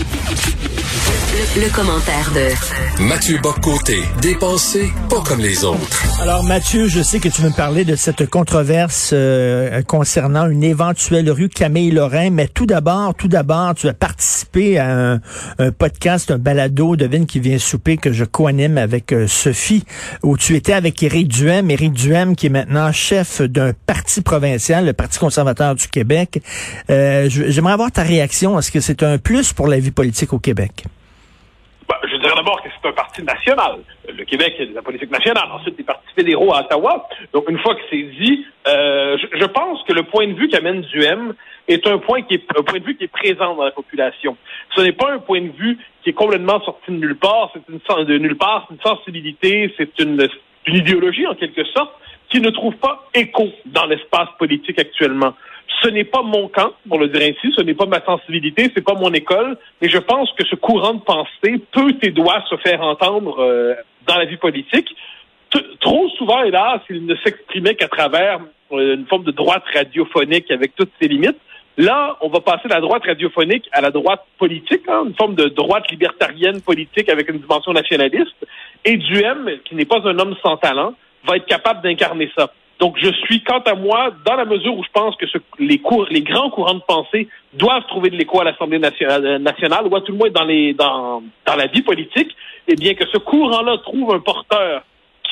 Yeah. Le, commentaire de Mathieu Boccoté, dépensé pas comme les autres. Alors Mathieu, je sais que tu veux me parler de cette controverse euh, concernant une éventuelle rue Camille Lorrain, mais tout d'abord, tout d'abord, tu as participé à un, podcast, un balado, devine qui vient souper que je co-anime avec euh, Sophie, où tu étais avec Éric Duhem, Éric Duhem qui est maintenant chef d'un parti provincial, le Parti conservateur du Québec. Euh, J'aimerais avoir ta réaction. Est-ce que c'est un plus pour la vie politique au Québec? Ben, je dirais d'abord que c'est un parti national. Le Québec, y a la politique nationale. Ensuite, des partis fédéraux à Ottawa. Donc, une fois que c'est dit, euh, je, pense que le point de vue qu'amène Duhem est un point qui est un point de vue qui est présent dans la population. Ce n'est pas un point de vue qui est complètement sorti de nulle part. C'est une de nulle part, c'est une sensibilité, c'est une, une idéologie en quelque sorte qui ne trouve pas écho dans l'espace politique actuellement. Ce n'est pas mon camp, pour le dire ainsi, ce n'est pas ma sensibilité, c'est pas mon école, mais je pense que ce courant de pensée peut et doit se faire entendre euh, dans la vie politique. trop souvent, hélas, il ne s'exprimait qu'à travers euh, une forme de droite radiophonique avec toutes ses limites. Là, on va passer de la droite radiophonique à la droite politique, hein, une forme de droite libertarienne politique avec une dimension nationaliste. Et Duhem, qui n'est pas un homme sans talent, va être capable d'incarner ça. Donc, je suis, quant à moi, dans la mesure où je pense que les, cours, les grands courants de pensée doivent trouver de l'écho à l'Assemblée euh, nationale, ou à tout le moins dans, les, dans, dans la vie politique, eh bien que ce courant-là trouve un porteur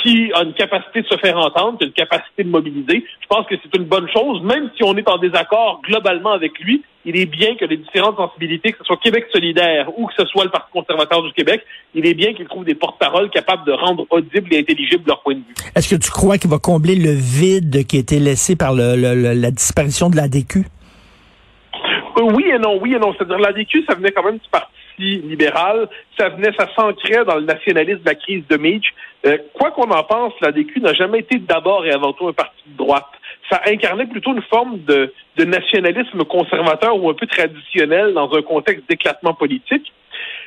qui a une capacité de se faire entendre, qui a une capacité de mobiliser. Je pense que c'est une bonne chose, même si on est en désaccord globalement avec lui. Il est bien que les différentes sensibilités, que ce soit Québec solidaire ou que ce soit le Parti conservateur du Québec, il est bien qu'il trouve des porte-paroles capables de rendre audibles et intelligibles leur point de vue. Est-ce que tu crois qu'il va combler le vide qui a été laissé par la disparition de l'ADQ? Euh, oui et non, oui et non. C'est-à-dire l'ADQ, ça venait quand même du Parti libéral, ça venait, ça s'ancrait dans le nationalisme de la crise de Meach. Euh, quoi qu'on en pense, l'ADQ n'a jamais été d'abord et avant tout un parti de droite. Ça incarnait plutôt une forme de, de nationalisme conservateur ou un peu traditionnel dans un contexte d'éclatement politique.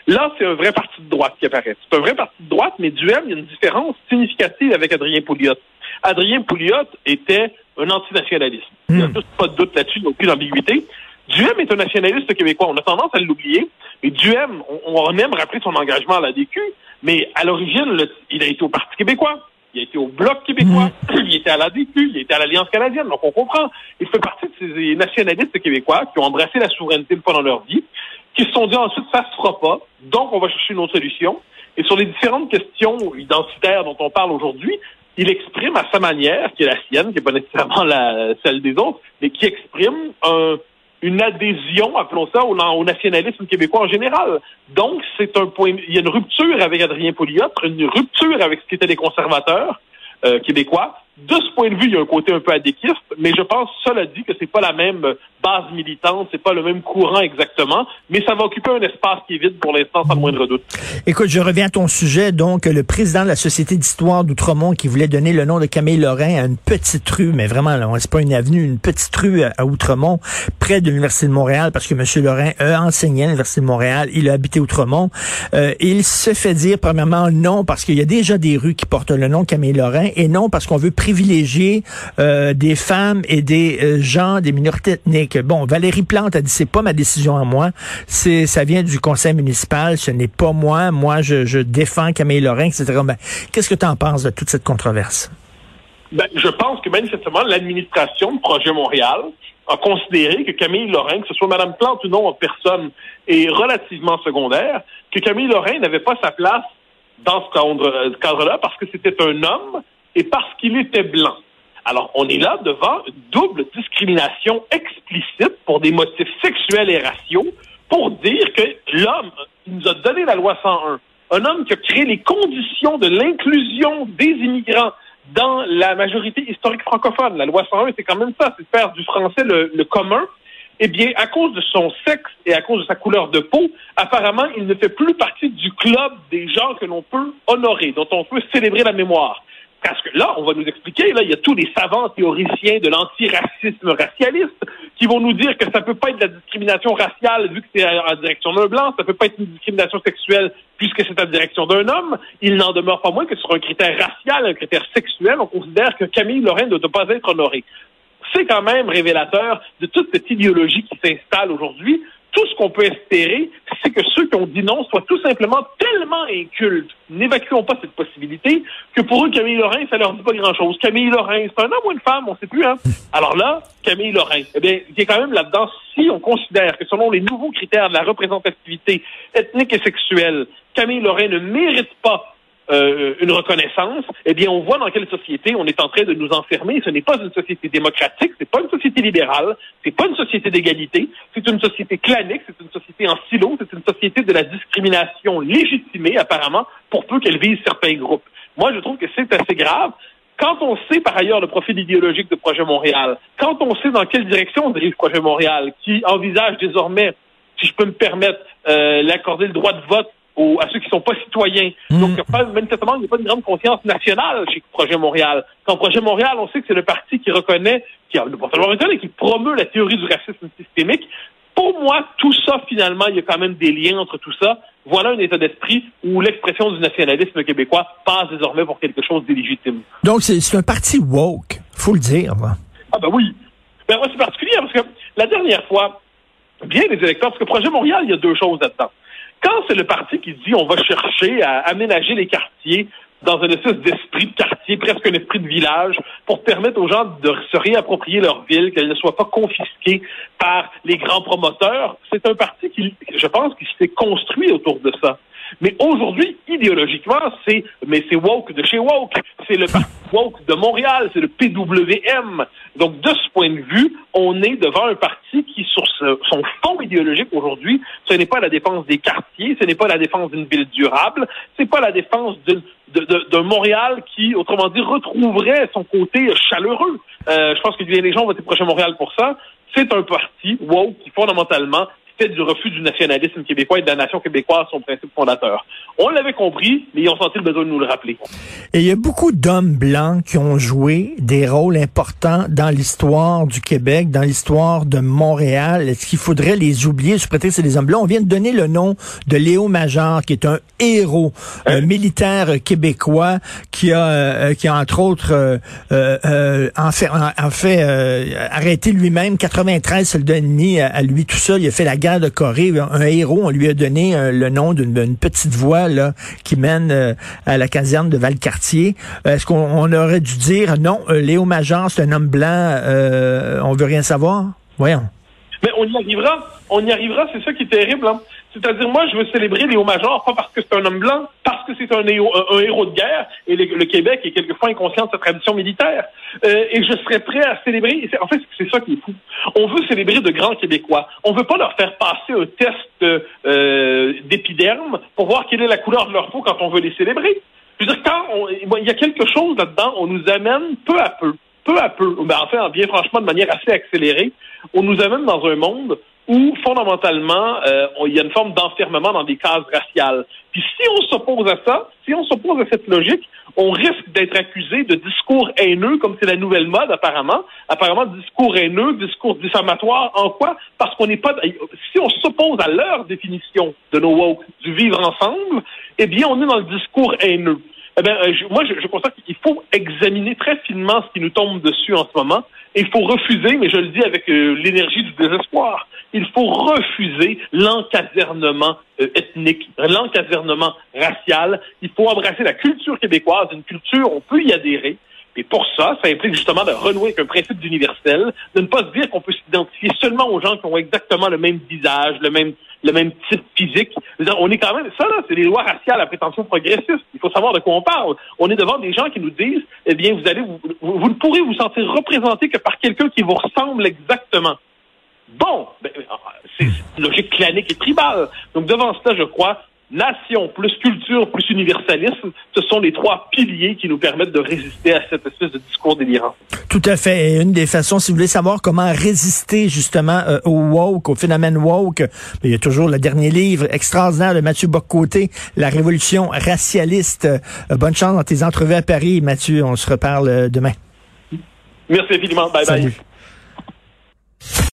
Là, c'est un vrai parti de droite qui apparaît. C'est un vrai parti de droite, mais duel, il y a une différence significative avec Adrien Pouliot. Adrien Pouliot était un antinationaliste. Il n'y a hmm. pas de doute là-dessus, donc plus d'ambiguïté. Duhem est un nationaliste québécois. On a tendance à l'oublier. Et Duhem, on, aime rappeler son engagement à la DQ, mais à l'origine, il a été au Parti québécois. Il a été au Bloc québécois, mm. il était à la DQ, il était à l'Alliance canadienne. Donc, on comprend. Il fait partie de ces nationalistes québécois qui ont embrassé la souveraineté une fois dans leur vie, qui se sont dit ensuite, ça se fera pas, donc on va chercher une autre solution. Et sur les différentes questions identitaires dont on parle aujourd'hui, il exprime à sa manière, qui est la sienne, qui n'est pas nécessairement la, celle des autres, mais qui exprime un, une adhésion, appelons ça, au, au, nationalisme québécois en général. Donc, c'est un point. Il y a une rupture avec Adrien Pouliot, une rupture avec ce qui étaient les conservateurs euh, québécois. De ce point de vue, il y a un côté un peu adéquiste, mais je pense, cela dit, que c'est pas la même base militante, c'est pas le même courant exactement, mais ça va occuper un espace qui est vide pour l'instant, sans le moindre doute. Écoute, je reviens à ton sujet. Donc, le président de la Société d'histoire d'Outremont qui voulait donner le nom de Camille Lorrain à une petite rue, mais vraiment, là, c'est pas une avenue, une petite rue à Outremont, près de l'Université de Montréal, parce que M. Lorrain a enseigné à l'Université de Montréal, il a habité Outremont. Euh, il se fait dire, premièrement, non, parce qu'il y a déjà des rues qui portent le nom Camille Lorrain, et non, parce qu'on veut privilégier euh, des femmes et des euh, gens, des minorités ethniques. Bon, Valérie Plante a dit c'est pas ma décision à moi, c'est ça vient du conseil municipal, ce n'est pas moi. Moi, je, défends Camille Lorrain, etc. Ben, Qu'est-ce que tu en penses de toute cette controverse? Ben, je pense que manifestement, l'administration de Projet Montréal a considéré que Camille Lorrain, que ce soit Mme Plante ou non en personne, est relativement secondaire, que Camille Lorrain n'avait pas sa place dans ce cadre-là parce que c'était un homme et parce qu'il était blanc. Alors, on est là devant une double discrimination explicite pour des motifs sexuels et raciaux pour dire que l'homme qui nous a donné la loi 101, un homme qui a créé les conditions de l'inclusion des immigrants dans la majorité historique francophone. La loi 101, c'est quand même ça, c'est faire du français le, le commun. Eh bien, à cause de son sexe et à cause de sa couleur de peau, apparemment, il ne fait plus partie du club des gens que l'on peut honorer, dont on peut célébrer la mémoire. Parce que là, on va nous expliquer, là, il y a tous les savants théoriciens de l'antiracisme racialiste qui vont nous dire que ça peut pas être de la discrimination raciale vu que c'est en direction d'un blanc, ça peut pas être une discrimination sexuelle puisque c'est en direction d'un homme. Il n'en demeure pas moins que sur un critère racial, un critère sexuel, on considère que Camille Lorraine ne doit pas être honorée. C'est quand même révélateur de toute cette idéologie qui s'installe aujourd'hui. Tout ce qu'on peut espérer, c'est que ceux qui ont dit soient tout simplement tellement incultes, n'évacuons pas cette possibilité, que pour eux, Camille Lorrain, ça leur dit pas grand-chose. Camille Lorrain, c'est un homme ou une femme, on sait plus, hein? Alors là, Camille Lorrain, eh bien, il a quand même là-dedans, si on considère que selon les nouveaux critères de la représentativité ethnique et sexuelle, Camille Lorrain ne mérite pas euh, une reconnaissance, eh bien, on voit dans quelle société on est en train de nous enfermer. Ce n'est pas une société démocratique, c'est pas une société libérale, c'est pas une société d'égalité, c'est une société clanique, c'est une société en silo, c'est une société de la discrimination légitimée, apparemment, pour peu qu'elle vise certains groupes. Moi, je trouve que c'est assez grave. Quand on sait par ailleurs le profil idéologique de Projet Montréal, quand on sait dans quelle direction dirige Projet Montréal, qui envisage désormais, si je peux me permettre, euh, l'accorder le droit de vote à ceux qui sont pas citoyens. Hmm. Donc, pas, manifestement, il n'y a pas une grande conscience nationale chez Projet Montréal. Quand Projet Montréal, on sait que c'est le parti qui reconnaît, qui a pas seulement reconnaît, qui promeut la théorie du racisme systémique. Pour moi, tout ça, finalement, il y a quand même des liens entre tout ça. Voilà un état d'esprit où l'expression du nationalisme québécois passe désormais pour quelque chose d'illégitime. Donc, c'est un parti woke, faut le dire. Ah ben oui. Ben moi, c'est particulier parce que la dernière fois, bien les électeurs, parce que Projet Montréal, il y a deux choses là-dedans. Quand c'est le parti qui dit on va chercher à aménager les quartiers dans un espèce d'esprit de quartier, presque un esprit de village, pour permettre aux gens de se réapproprier leur ville, qu'elle ne soit pas confisquée par les grands promoteurs, c'est un parti qui, je pense, qui s'est construit autour de ça. Mais aujourd'hui, idéologiquement, c'est mais c'est woke de chez woke, c'est le parti woke de Montréal, c'est le PWM. Donc de ce point de vue, on est devant un parti qui, sur son fond idéologique aujourd'hui, ce n'est pas la défense des quartiers, ce n'est pas la défense d'une ville durable, c'est pas la défense d'un Montréal qui, autrement dit, retrouverait son côté chaleureux. Euh, je pense que les gens vont être proches Montréal pour ça. C'est un parti woke qui fondamentalement du refus du nationalisme québécois et de la nation québécoise son principe fondateur. On l'avait compris, mais ils ont senti le besoin de nous le rappeler. Et il y a beaucoup d'hommes blancs qui ont joué des rôles importants dans l'histoire du Québec, dans l'histoire de Montréal. Est-ce qu'il faudrait les oublier sous prétexte que c'est des hommes blancs? On vient de donner le nom de Léo Major, qui est un héros, un hein? militaire québécois qui a, euh, qui a entre autres euh, euh, en fait, en, fait arrêté lui-même 93 soldats ennemis à, à lui tout seul. Il a fait la guerre de Corée, un héros, on lui a donné euh, le nom d'une petite voie là, qui mène euh, à la caserne de Valcartier. Euh, est-ce qu'on aurait dû dire non, Léo Major, c'est un homme blanc, on veut rien savoir? Voyons. Mais on y arrivera. On y arrivera, c'est ça qui est terrible. Hein. C'est-à-dire, moi, je veux célébrer Léo Major, pas parce que c'est un homme blanc, parce que c'est un, héros de guerre, et le, Québec est quelquefois inconscient de sa tradition militaire. Euh, et je serais prêt à célébrer. En fait, c'est ça qui est fou. On veut célébrer de grands Québécois. On veut pas leur faire passer un test euh, d'épiderme pour voir quelle est la couleur de leur peau quand on veut les célébrer. Je veux dire, quand il y a quelque chose là-dedans, on nous amène peu à peu, peu à peu, ben, en fait, bien franchement, de manière assez accélérée, on nous amène dans un monde où fondamentalement euh, il y a une forme d'enfermement dans des cases raciales. Puis si on s'oppose à ça, si on s'oppose à cette logique, on risque d'être accusé de discours haineux, comme c'est la nouvelle mode apparemment. Apparemment, discours haineux, discours diffamatoire. En quoi? Parce qu'on n'est pas. Si on s'oppose à leur définition de nos woke, du vivre ensemble, eh bien, on est dans le discours haineux. Eh bien, euh, moi, je, je constate qu'il faut examiner très finement ce qui nous tombe dessus en ce moment. Il faut refuser, mais je le dis avec euh, l'énergie du désespoir, il faut refuser l'encasernement euh, ethnique, l'encasernement racial. Il faut embrasser la culture québécoise, une culture, on peut y adhérer. Et pour ça, ça implique justement de renouer avec un principe d'universel, de ne pas se dire qu'on peut s'identifier seulement aux gens qui ont exactement le même visage, le même le même type physique. On est quand même, ça là, c'est les lois raciales à prétention progressiste. Il faut savoir de quoi on parle. On est devant des gens qui nous disent, eh bien, vous allez, vous, vous, ne pourrez vous sentir représenté que par quelqu'un qui vous ressemble exactement. Bon, ben, c'est logique clanique et tribale. Donc devant cela, je crois, nation plus culture plus universalisme, ce sont les trois piliers qui nous permettent de résister à cette espèce de discours délirant. Tout à fait. Et une des façons, si vous voulez savoir comment résister justement euh, au woke, au phénomène woke, ben, il y a toujours le dernier livre extraordinaire de Mathieu Boccoté, La révolution racialiste. Euh, bonne chance dans tes entrevues à Paris, Mathieu. On se reparle euh, demain. Merci infiniment. Bye bye.